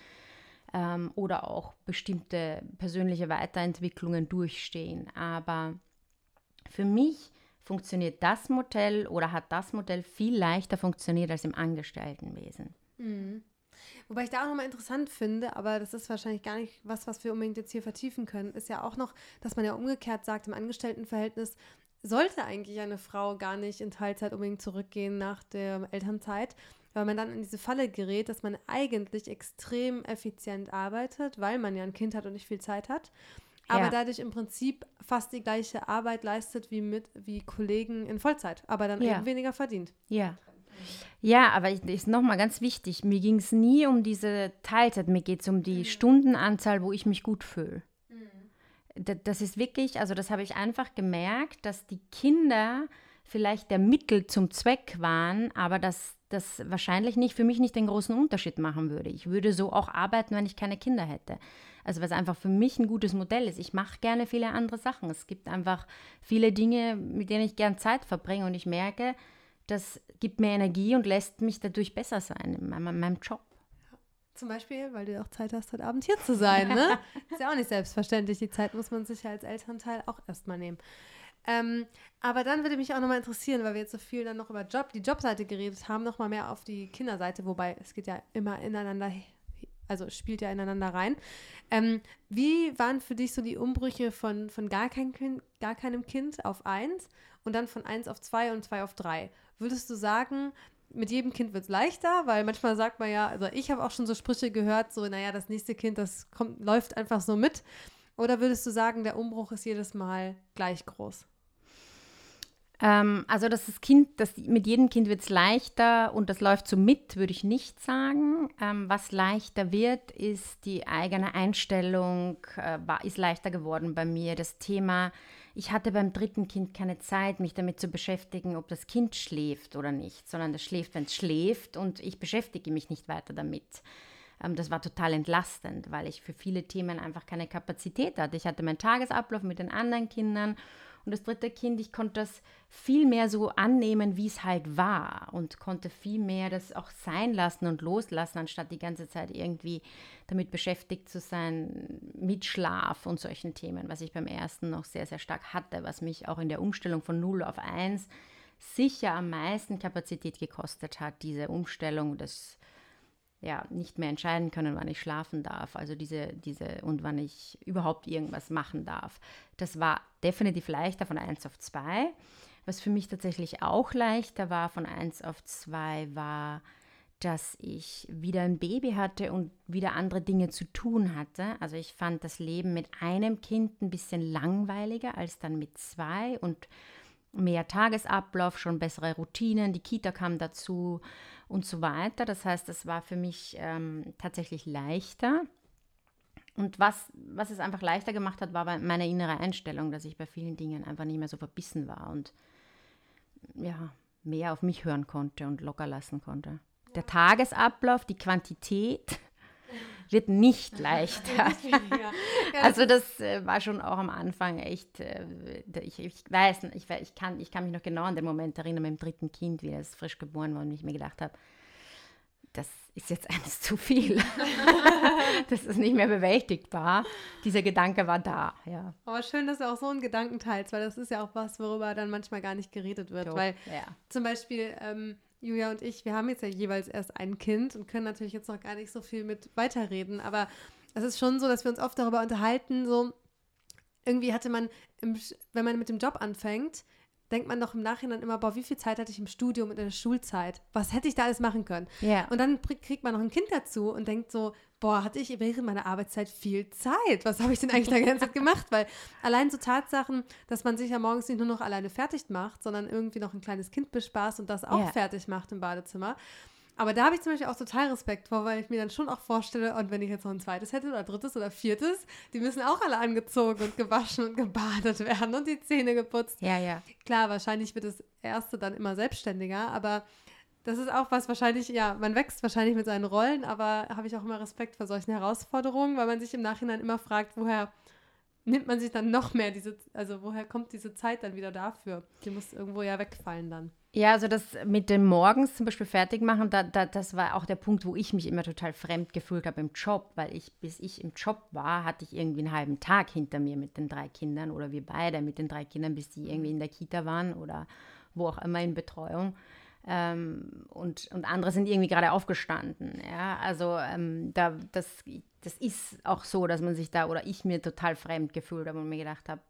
ähm, oder auch bestimmte persönliche Weiterentwicklungen durchstehen. Aber für mich funktioniert das Modell oder hat das Modell viel leichter funktioniert als im Angestelltenwesen.
Mhm. Wobei ich da auch nochmal interessant finde, aber das ist wahrscheinlich gar nicht was, was wir unbedingt jetzt hier vertiefen können, ist ja auch noch, dass man ja umgekehrt sagt, im Angestelltenverhältnis sollte eigentlich eine Frau gar nicht in Teilzeit unbedingt zurückgehen nach der Elternzeit, weil man dann in diese Falle gerät, dass man eigentlich extrem effizient arbeitet, weil man ja ein Kind hat und nicht viel Zeit hat aber ja. dadurch im Prinzip fast die gleiche Arbeit leistet wie mit wie Kollegen in Vollzeit, aber dann ja. eben weniger verdient.
Ja. Ja, aber ich, ist nochmal ganz wichtig, mir ging es nie um diese Teilzeit, mir geht es um die mhm. Stundenanzahl, wo ich mich gut fühle. Mhm. das ist wirklich, also das habe ich einfach gemerkt, dass die Kinder vielleicht der Mittel zum Zweck waren, aber dass das wahrscheinlich nicht für mich nicht den großen Unterschied machen würde. Ich würde so auch arbeiten, wenn ich keine Kinder hätte. Also was einfach für mich ein gutes Modell ist. Ich mache gerne viele andere Sachen. Es gibt einfach viele Dinge, mit denen ich gern Zeit verbringe und ich merke, das gibt mir Energie und lässt mich dadurch besser sein in meinem, in meinem Job.
Zum Beispiel, weil du auch Zeit hast, heute Abend hier zu sein. Ne? ist ja auch nicht selbstverständlich. Die Zeit muss man sich ja als Elternteil auch erstmal nehmen. Ähm, aber dann würde mich auch nochmal interessieren, weil wir jetzt so viel dann noch über Job, die Jobseite geredet haben, nochmal mehr auf die Kinderseite, wobei es geht ja immer ineinander, also spielt ja ineinander rein. Ähm, wie waren für dich so die Umbrüche von, von gar, kein kind, gar keinem Kind auf eins und dann von eins auf zwei und zwei auf drei? Würdest du sagen, mit jedem Kind wird es leichter, weil manchmal sagt man ja, also ich habe auch schon so Sprüche gehört, so, naja, das nächste Kind, das kommt, läuft einfach so mit. Oder würdest du sagen, der Umbruch ist jedes Mal gleich groß?
Ähm, also, dass das Kind, das, mit jedem Kind wird es leichter und das läuft so mit, würde ich nicht sagen. Ähm, was leichter wird, ist die eigene Einstellung, äh, ist leichter geworden bei mir. Das Thema, ich hatte beim dritten Kind keine Zeit, mich damit zu beschäftigen, ob das Kind schläft oder nicht, sondern das schläft, wenn es schläft und ich beschäftige mich nicht weiter damit. Ähm, das war total entlastend, weil ich für viele Themen einfach keine Kapazität hatte. Ich hatte meinen Tagesablauf mit den anderen Kindern und das dritte Kind, ich konnte das viel mehr so annehmen, wie es halt war und konnte viel mehr das auch sein lassen und loslassen, anstatt die ganze Zeit irgendwie damit beschäftigt zu sein mit Schlaf und solchen Themen, was ich beim ersten noch sehr, sehr stark hatte, was mich auch in der Umstellung von 0 auf 1 sicher am meisten Kapazität gekostet hat, diese Umstellung des ja, nicht mehr entscheiden können, wann ich schlafen darf. Also diese, diese und wann ich überhaupt irgendwas machen darf. Das war definitiv leichter von 1 auf 2. Was für mich tatsächlich auch leichter war von 1 auf 2 war, dass ich wieder ein Baby hatte und wieder andere Dinge zu tun hatte. Also ich fand das Leben mit einem Kind ein bisschen langweiliger als dann mit zwei und mehr Tagesablauf, schon bessere Routinen, die Kita kam dazu und so weiter. Das heißt, das war für mich ähm, tatsächlich leichter. Und was, was es einfach leichter gemacht hat, war meine innere Einstellung, dass ich bei vielen Dingen einfach nicht mehr so verbissen war und ja, mehr auf mich hören konnte und locker lassen konnte. Der Tagesablauf, die Quantität wird nicht leichter. also das äh, war schon auch am Anfang echt, äh, ich, ich weiß, ich, ich, kann, ich kann mich noch genau an den Moment erinnern mit dem dritten Kind, wie es frisch geboren war und ich mir gedacht habe, das ist jetzt eines zu viel. das ist nicht mehr bewältigbar. Dieser Gedanke war da, ja.
Aber schön, dass du auch so einen Gedanken teilst, weil das ist ja auch was, worüber dann manchmal gar nicht geredet wird. Doch, weil ja. zum Beispiel ähm, Julia und ich, wir haben jetzt ja jeweils erst ein Kind und können natürlich jetzt noch gar nicht so viel mit weiterreden, aber es ist schon so, dass wir uns oft darüber unterhalten, so irgendwie hatte man, im, wenn man mit dem Job anfängt, denkt man doch im Nachhinein immer, boah, wie viel Zeit hatte ich im Studium und in der Schulzeit? Was hätte ich da alles machen können?
Yeah.
Und dann kriegt man noch ein Kind dazu und denkt so, boah, hatte ich während meiner Arbeitszeit viel Zeit. Was habe ich denn eigentlich da ganze Zeit gemacht? Weil allein so Tatsachen, dass man sich ja morgens nicht nur noch alleine fertig macht, sondern irgendwie noch ein kleines Kind bespaßt und das auch yeah. fertig macht im Badezimmer. Aber da habe ich zum Beispiel auch total Respekt vor, weil ich mir dann schon auch vorstelle, und wenn ich jetzt noch ein zweites hätte oder drittes oder viertes, die müssen auch alle angezogen und gewaschen und gebadet werden und die Zähne geputzt.
Ja, ja.
Klar, wahrscheinlich wird das erste dann immer selbstständiger, aber das ist auch was wahrscheinlich, ja, man wächst wahrscheinlich mit seinen Rollen, aber habe ich auch immer Respekt vor solchen Herausforderungen, weil man sich im Nachhinein immer fragt, woher nimmt man sich dann noch mehr diese, also woher kommt diese Zeit dann wieder dafür? Die muss irgendwo ja wegfallen dann.
Ja, also das mit dem Morgens zum Beispiel fertig machen, da, da, das war auch der Punkt, wo ich mich immer total fremd gefühlt habe im Job, weil ich, bis ich im Job war, hatte ich irgendwie einen halben Tag hinter mir mit den drei Kindern oder wir beide mit den drei Kindern, bis die irgendwie in der Kita waren oder wo auch immer in Betreuung. Ähm, und, und andere sind irgendwie gerade aufgestanden. Ja? Also ähm, da, das, das ist auch so, dass man sich da oder ich mir total fremd gefühlt habe und mir gedacht habe,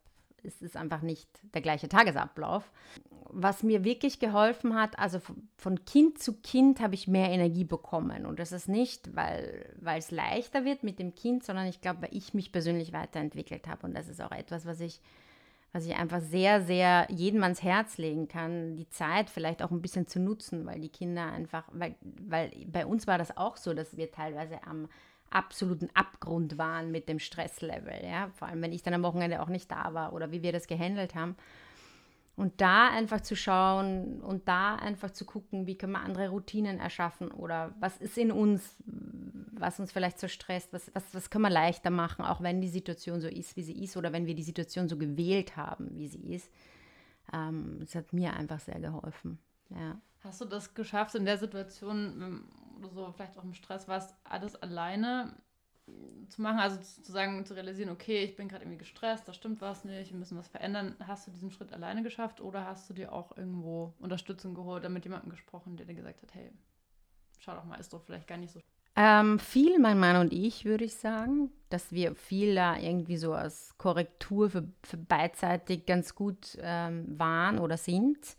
es ist einfach nicht der gleiche Tagesablauf. Was mir wirklich geholfen hat, also von Kind zu Kind habe ich mehr Energie bekommen. Und das ist nicht, weil, weil es leichter wird mit dem Kind, sondern ich glaube, weil ich mich persönlich weiterentwickelt habe. Und das ist auch etwas, was ich, was ich einfach sehr, sehr jedem ans Herz legen kann, die Zeit vielleicht auch ein bisschen zu nutzen, weil die Kinder einfach, weil, weil bei uns war das auch so, dass wir teilweise am absoluten Abgrund waren mit dem Stresslevel. Ja? Vor allem, wenn ich dann am Wochenende auch nicht da war oder wie wir das gehandelt haben. Und da einfach zu schauen und da einfach zu gucken, wie können wir andere Routinen erschaffen oder was ist in uns, was uns vielleicht so stresst, was, was, was können wir leichter machen, auch wenn die Situation so ist, wie sie ist oder wenn wir die Situation so gewählt haben, wie sie ist. Ähm, das hat mir einfach sehr geholfen. Ja.
Hast du das geschafft in der Situation, wo du so vielleicht auch im Stress warst, alles alleine zu machen, also zu sagen, zu realisieren, okay, ich bin gerade irgendwie gestresst, da stimmt was nicht, wir müssen was verändern. Hast du diesen Schritt alleine geschafft oder hast du dir auch irgendwo Unterstützung geholt oder mit jemandem gesprochen, der dir gesagt hat, hey, schau doch mal, ist doch vielleicht gar nicht so.
Ähm, viel mein Mann und ich, würde ich sagen, dass wir viel da irgendwie so als Korrektur für, für beidseitig ganz gut ähm, waren oder sind.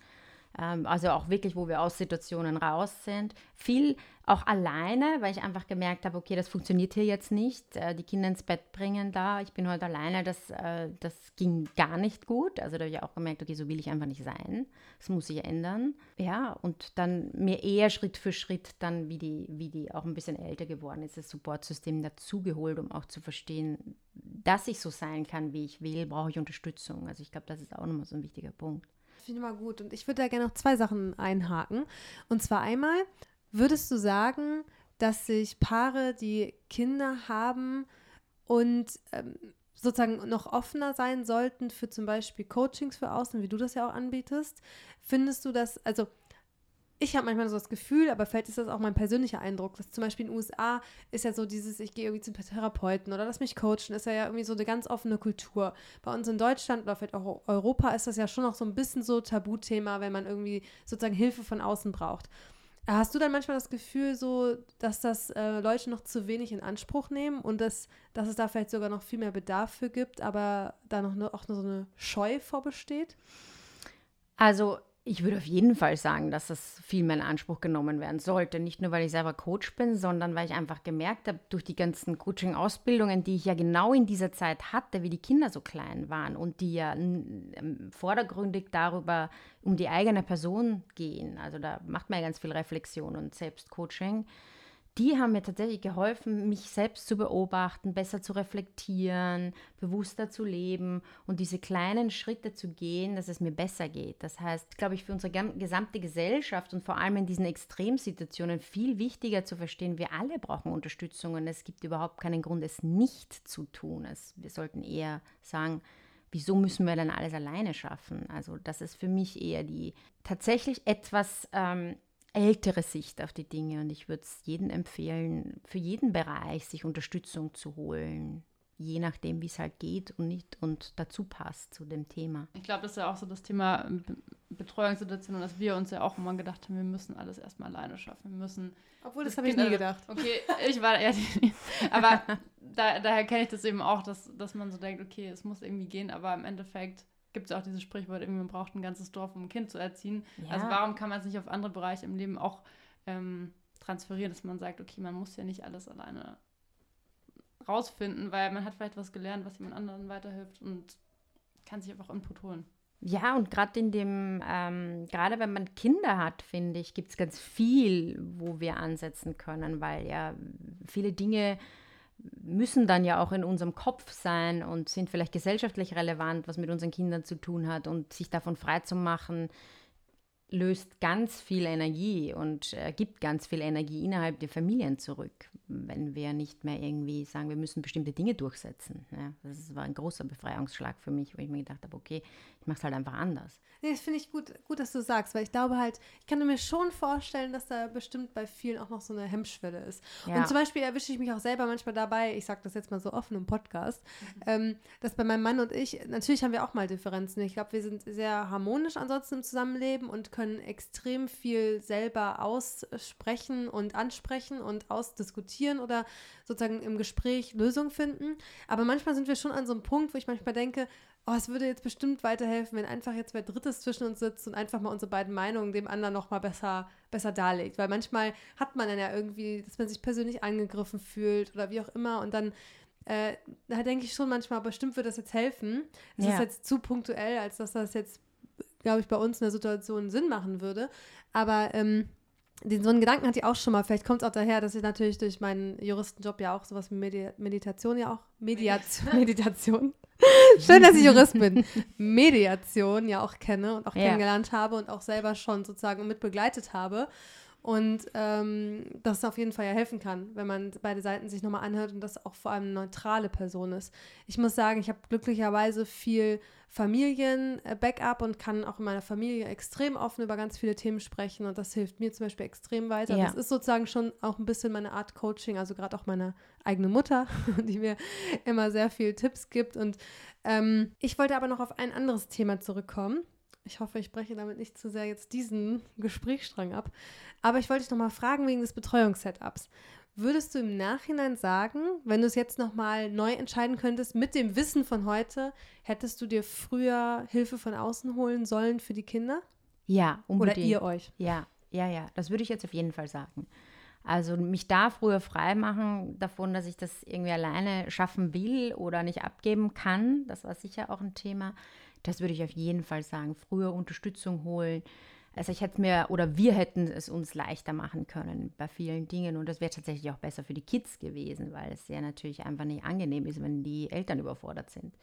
Ähm, also auch wirklich, wo wir aus Situationen raus sind. Viel auch alleine, weil ich einfach gemerkt habe, okay, das funktioniert hier jetzt nicht. Äh, die Kinder ins Bett bringen da, ich bin heute alleine, das, äh, das ging gar nicht gut. Also da habe ich auch gemerkt, okay, so will ich einfach nicht sein. Das muss sich ändern. Ja, und dann mir eher Schritt für Schritt dann, wie die, wie die auch ein bisschen älter geworden ist, das Supportsystem dazugeholt, um auch zu verstehen, dass ich so sein kann, wie ich will, brauche ich Unterstützung. Also ich glaube, das ist auch nochmal so ein wichtiger Punkt.
Finde ich mal gut. Und ich würde da gerne noch zwei Sachen einhaken. Und zwar einmal, würdest du sagen, dass sich Paare, die Kinder haben und ähm, sozusagen noch offener sein sollten für zum Beispiel Coachings für außen, wie du das ja auch anbietest, findest du das, also ich habe manchmal so das Gefühl, aber vielleicht ist das auch mein persönlicher Eindruck, dass zum Beispiel in den USA ist ja so dieses, ich gehe irgendwie zum Therapeuten oder lass mich coachen, ist ja, ja irgendwie so eine ganz offene Kultur. Bei uns in Deutschland oder vielleicht auch Europa ist das ja schon noch so ein bisschen so Tabuthema, wenn man irgendwie sozusagen Hilfe von außen braucht. Hast du dann manchmal das Gefühl, so, dass das äh, Leute noch zu wenig in Anspruch nehmen und dass, dass es da vielleicht sogar noch viel mehr Bedarf für gibt, aber da noch ne, auch nur so eine Scheu vorbesteht?
Also ich würde auf jeden Fall sagen, dass das viel mehr in Anspruch genommen werden sollte. Nicht nur, weil ich selber Coach bin, sondern weil ich einfach gemerkt habe, durch die ganzen Coaching-Ausbildungen, die ich ja genau in dieser Zeit hatte, wie die Kinder so klein waren und die ja ähm, vordergründig darüber um die eigene Person gehen. Also da macht man ja ganz viel Reflexion und Selbstcoaching die haben mir tatsächlich geholfen, mich selbst zu beobachten, besser zu reflektieren, bewusster zu leben und diese kleinen Schritte zu gehen, dass es mir besser geht. Das heißt, glaube ich, für unsere gesamte Gesellschaft und vor allem in diesen Extremsituationen viel wichtiger zu verstehen, wir alle brauchen Unterstützung und es gibt überhaupt keinen Grund, es nicht zu tun. Es, wir sollten eher sagen, wieso müssen wir denn alles alleine schaffen? Also das ist für mich eher die tatsächlich etwas ähm, ältere Sicht auf die Dinge und ich würde es jedem empfehlen, für jeden Bereich sich Unterstützung zu holen, je nachdem, wie es halt geht und nicht und dazu passt zu dem Thema.
Ich glaube, das ist ja auch so das Thema Betreuungssituation, dass wir uns ja auch immer gedacht haben, wir müssen alles erstmal alleine schaffen. Wir müssen.
Obwohl, das, das habe ich nie gedacht.
Okay, ich war eher die, Aber da, daher kenne ich das eben auch, dass, dass man so denkt, okay, es muss irgendwie gehen, aber im Endeffekt gibt es ja auch dieses Sprichwort, irgendwie man braucht ein ganzes Dorf, um ein Kind zu erziehen. Ja. Also warum kann man es nicht auf andere Bereiche im Leben auch ähm, transferieren, dass man sagt, okay, man muss ja nicht alles alleine rausfinden, weil man hat vielleicht was gelernt, was jemand anderen weiterhilft und kann sich einfach Input holen.
Ja, und gerade in dem, ähm, gerade wenn man Kinder hat, finde ich, gibt es ganz viel, wo wir ansetzen können, weil ja viele Dinge müssen dann ja auch in unserem Kopf sein und sind vielleicht gesellschaftlich relevant, was mit unseren Kindern zu tun hat und sich davon frei zu machen, löst ganz viel Energie und äh, gibt ganz viel Energie innerhalb der Familien zurück, wenn wir nicht mehr irgendwie sagen, wir müssen bestimmte Dinge durchsetzen. Ja, das war ein großer Befreiungsschlag für mich, wo ich mir gedacht habe, okay, ich mache es halt einfach anders.
Nee, das finde ich gut, gut, dass du sagst, weil ich glaube halt, ich kann mir schon vorstellen, dass da bestimmt bei vielen auch noch so eine Hemmschwelle ist. Ja. Und zum Beispiel erwische ich mich auch selber manchmal dabei, ich sage das jetzt mal so offen im Podcast, mhm. ähm, dass bei meinem Mann und ich, natürlich haben wir auch mal Differenzen. Ich glaube, wir sind sehr harmonisch ansonsten im Zusammenleben und können extrem viel selber aussprechen und ansprechen und ausdiskutieren oder sozusagen im Gespräch Lösungen finden. Aber manchmal sind wir schon an so einem Punkt, wo ich manchmal denke, oh, es würde jetzt bestimmt weiterhelfen, wenn einfach jetzt wer Drittes zwischen uns sitzt und einfach mal unsere beiden Meinungen dem anderen noch mal besser, besser darlegt. Weil manchmal hat man dann ja irgendwie, dass man sich persönlich angegriffen fühlt oder wie auch immer und dann äh, da denke ich schon manchmal, bestimmt wird das jetzt helfen. Es ja. ist jetzt zu punktuell, als dass das jetzt, glaube ich, bei uns in der Situation Sinn machen würde. Aber ähm, den, so einen Gedanken hatte ich auch schon mal. Vielleicht kommt es auch daher, dass ich natürlich durch meinen Juristenjob ja auch sowas wie Medi Meditation ja auch. Mediation. Meditation. Schön, dass ich Jurist bin. Mediation ja auch kenne und auch ja. kennengelernt habe und auch selber schon sozusagen mit begleitet habe. Und ähm, das auf jeden Fall ja helfen kann, wenn man beide Seiten sich nochmal anhört und das auch vor allem eine neutrale Person ist. Ich muss sagen, ich habe glücklicherweise viel Familien-Backup und kann auch in meiner Familie extrem offen über ganz viele Themen sprechen und das hilft mir zum Beispiel extrem weiter. Ja. Das ist sozusagen schon auch ein bisschen meine Art Coaching, also gerade auch meine eigene Mutter, die mir immer sehr viele Tipps gibt. Und ähm, ich wollte aber noch auf ein anderes Thema zurückkommen. Ich hoffe, ich breche damit nicht zu sehr jetzt diesen Gesprächsstrang ab. Aber ich wollte dich nochmal fragen wegen des Betreuungssetups. Würdest du im Nachhinein sagen, wenn du es jetzt nochmal neu entscheiden könntest, mit dem Wissen von heute, hättest du dir früher Hilfe von außen holen sollen für die Kinder?
Ja, unbedingt.
Oder ihr euch?
Ja, ja, ja. Das würde ich jetzt auf jeden Fall sagen. Also mich da früher frei machen davon, dass ich das irgendwie alleine schaffen will oder nicht abgeben kann, das war sicher auch ein Thema. Das würde ich auf jeden Fall sagen. Früher Unterstützung holen. Also ich hätte mir oder wir hätten es uns leichter machen können bei vielen Dingen und das wäre tatsächlich auch besser für die Kids gewesen, weil es ja natürlich einfach nicht angenehm ist, wenn die Eltern überfordert sind.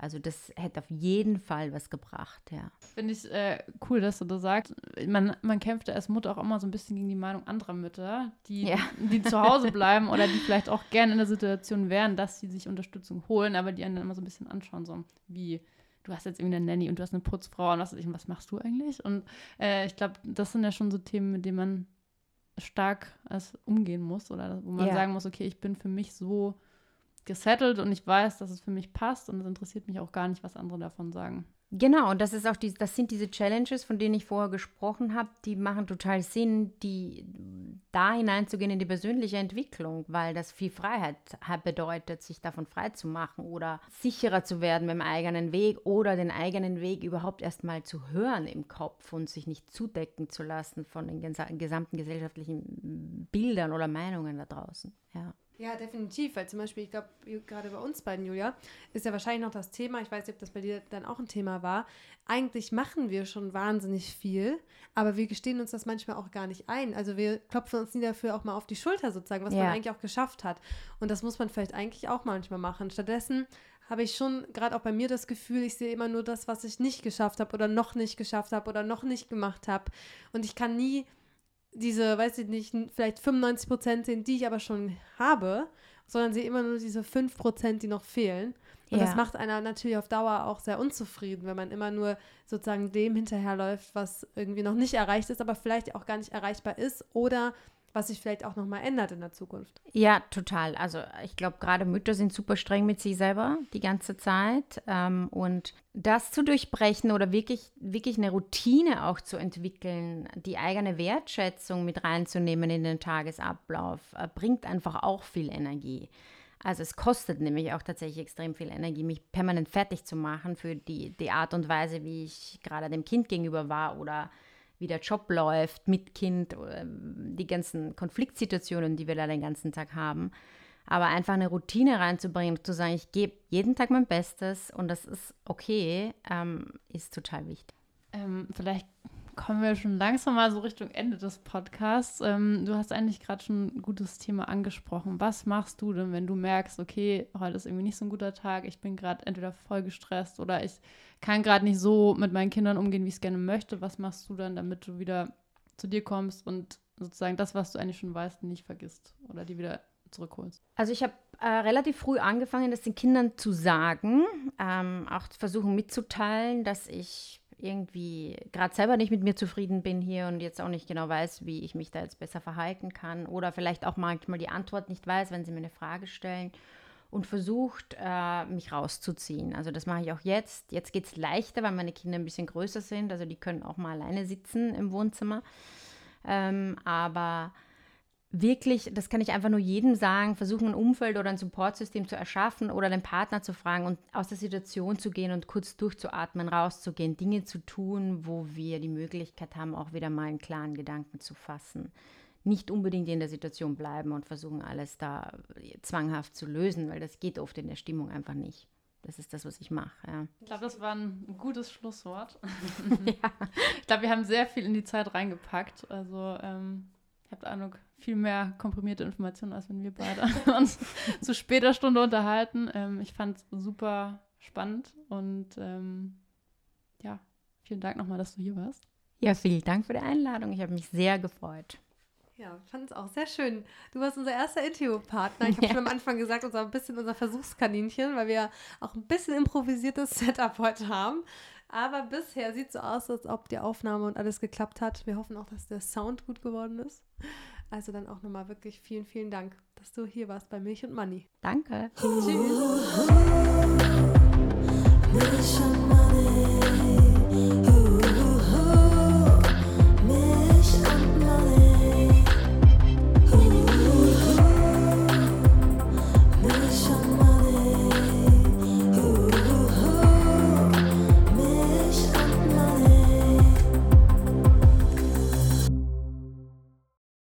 Also das hätte auf jeden Fall was gebracht, ja.
Finde ich äh, cool, dass du das sagst. Man, man kämpft als Mutter auch immer so ein bisschen gegen die Meinung anderer Mütter, die, ja. die zu Hause bleiben oder die vielleicht auch gerne in der Situation wären, dass sie sich Unterstützung holen, aber die einen dann immer so ein bisschen anschauen, so wie du hast jetzt irgendwie eine Nanny und du hast eine Putzfrau und was, was machst du eigentlich? Und äh, ich glaube, das sind ja schon so Themen, mit denen man stark umgehen muss oder wo man ja. sagen muss, okay, ich bin für mich so gesettelt und ich weiß, dass es für mich passt und es interessiert mich auch gar nicht, was andere davon sagen.
Genau, und das ist auch die, das sind diese Challenges, von denen ich vorher gesprochen habe, die machen total Sinn, die da hineinzugehen in die persönliche Entwicklung, weil das viel Freiheit bedeutet, sich davon frei zu machen oder sicherer zu werden mit dem eigenen Weg oder den eigenen Weg überhaupt erstmal zu hören im Kopf und sich nicht zudecken zu lassen von den gesamten gesellschaftlichen Bildern oder Meinungen da draußen. Ja.
Ja, definitiv, weil zum Beispiel, ich glaube, gerade bei uns beiden, Julia, ist ja wahrscheinlich noch das Thema, ich weiß nicht, ob das bei dir dann auch ein Thema war, eigentlich machen wir schon wahnsinnig viel, aber wir gestehen uns das manchmal auch gar nicht ein. Also wir klopfen uns nie dafür auch mal auf die Schulter sozusagen, was ja. man eigentlich auch geschafft hat. Und das muss man vielleicht eigentlich auch manchmal machen. Stattdessen habe ich schon gerade auch bei mir das Gefühl, ich sehe immer nur das, was ich nicht geschafft habe oder noch nicht geschafft habe oder noch nicht gemacht habe. Und ich kann nie diese, weiß ich nicht, vielleicht 95 Prozent sehen, die ich aber schon habe, sondern sehe immer nur diese 5 Prozent, die noch fehlen. Und ja. das macht einer natürlich auf Dauer auch sehr unzufrieden, wenn man immer nur sozusagen dem hinterherläuft, was irgendwie noch nicht erreicht ist, aber vielleicht auch gar nicht erreichbar ist oder was sich vielleicht auch nochmal ändert in der Zukunft.
Ja, total. Also ich glaube, gerade Mütter sind super streng mit sich selber die ganze Zeit. Ähm, und das zu durchbrechen oder wirklich, wirklich eine Routine auch zu entwickeln, die eigene Wertschätzung mit reinzunehmen in den Tagesablauf, äh, bringt einfach auch viel Energie. Also es kostet nämlich auch tatsächlich extrem viel Energie, mich permanent fertig zu machen für die, die Art und Weise, wie ich gerade dem Kind gegenüber war oder wie der Job läuft mit Kind, ähm, die ganzen Konfliktsituationen, die wir da den ganzen Tag haben. Aber einfach eine Routine reinzubringen, zu sagen, ich gebe jeden Tag mein Bestes und das ist okay, ähm, ist total wichtig.
Ähm, vielleicht kommen wir schon langsam mal so Richtung Ende des Podcasts. Ähm, du hast eigentlich gerade schon ein gutes Thema angesprochen. Was machst du denn, wenn du merkst, okay, heute ist irgendwie nicht so ein guter Tag, ich bin gerade entweder voll gestresst oder ich kann gerade nicht so mit meinen Kindern umgehen, wie ich es gerne möchte. Was machst du dann, damit du wieder zu dir kommst und sozusagen das, was du eigentlich schon weißt, nicht vergisst oder die wieder zurückholst?
Also ich habe äh, relativ früh angefangen, das den Kindern zu sagen, ähm, auch versuchen mitzuteilen, dass ich irgendwie gerade selber nicht mit mir zufrieden bin hier und jetzt auch nicht genau weiß, wie ich mich da jetzt besser verhalten kann oder vielleicht auch manchmal die Antwort nicht weiß, wenn sie mir eine Frage stellen und versucht, äh, mich rauszuziehen. Also das mache ich auch jetzt. Jetzt geht es leichter, weil meine Kinder ein bisschen größer sind. Also die können auch mal alleine sitzen im Wohnzimmer. Ähm, aber wirklich, das kann ich einfach nur jedem sagen, versuchen ein Umfeld oder ein Supportsystem zu erschaffen oder den Partner zu fragen und aus der Situation zu gehen und kurz durchzuatmen, rauszugehen, Dinge zu tun, wo wir die Möglichkeit haben, auch wieder mal einen klaren Gedanken zu fassen. Nicht unbedingt in der Situation bleiben und versuchen, alles da zwanghaft zu lösen, weil das geht oft in der Stimmung einfach nicht. Das ist das, was ich mache. Ja.
Ich glaube, das war ein gutes Schlusswort. ja. Ich glaube, wir haben sehr viel in die Zeit reingepackt. Also ähm ich habe Ahnung, viel mehr komprimierte Informationen, als wenn wir beide uns zu später Stunde unterhalten. Ähm, ich fand es super spannend und ähm, ja, vielen Dank nochmal, dass du hier warst.
Ja, vielen Dank für die Einladung. Ich habe mich sehr gefreut.
Ja, fand es auch sehr schön. Du warst unser erster Interviewpartner. Ich habe ja. schon am Anfang gesagt, unser ein bisschen unser Versuchskaninchen, weil wir auch ein bisschen improvisiertes Setup heute haben. Aber bisher sieht es so aus, als ob die Aufnahme und alles geklappt hat. Wir hoffen auch, dass der Sound gut geworden ist. Also dann auch nochmal wirklich vielen, vielen Dank, dass du hier warst bei Milch und Money.
Danke.
Tschüss.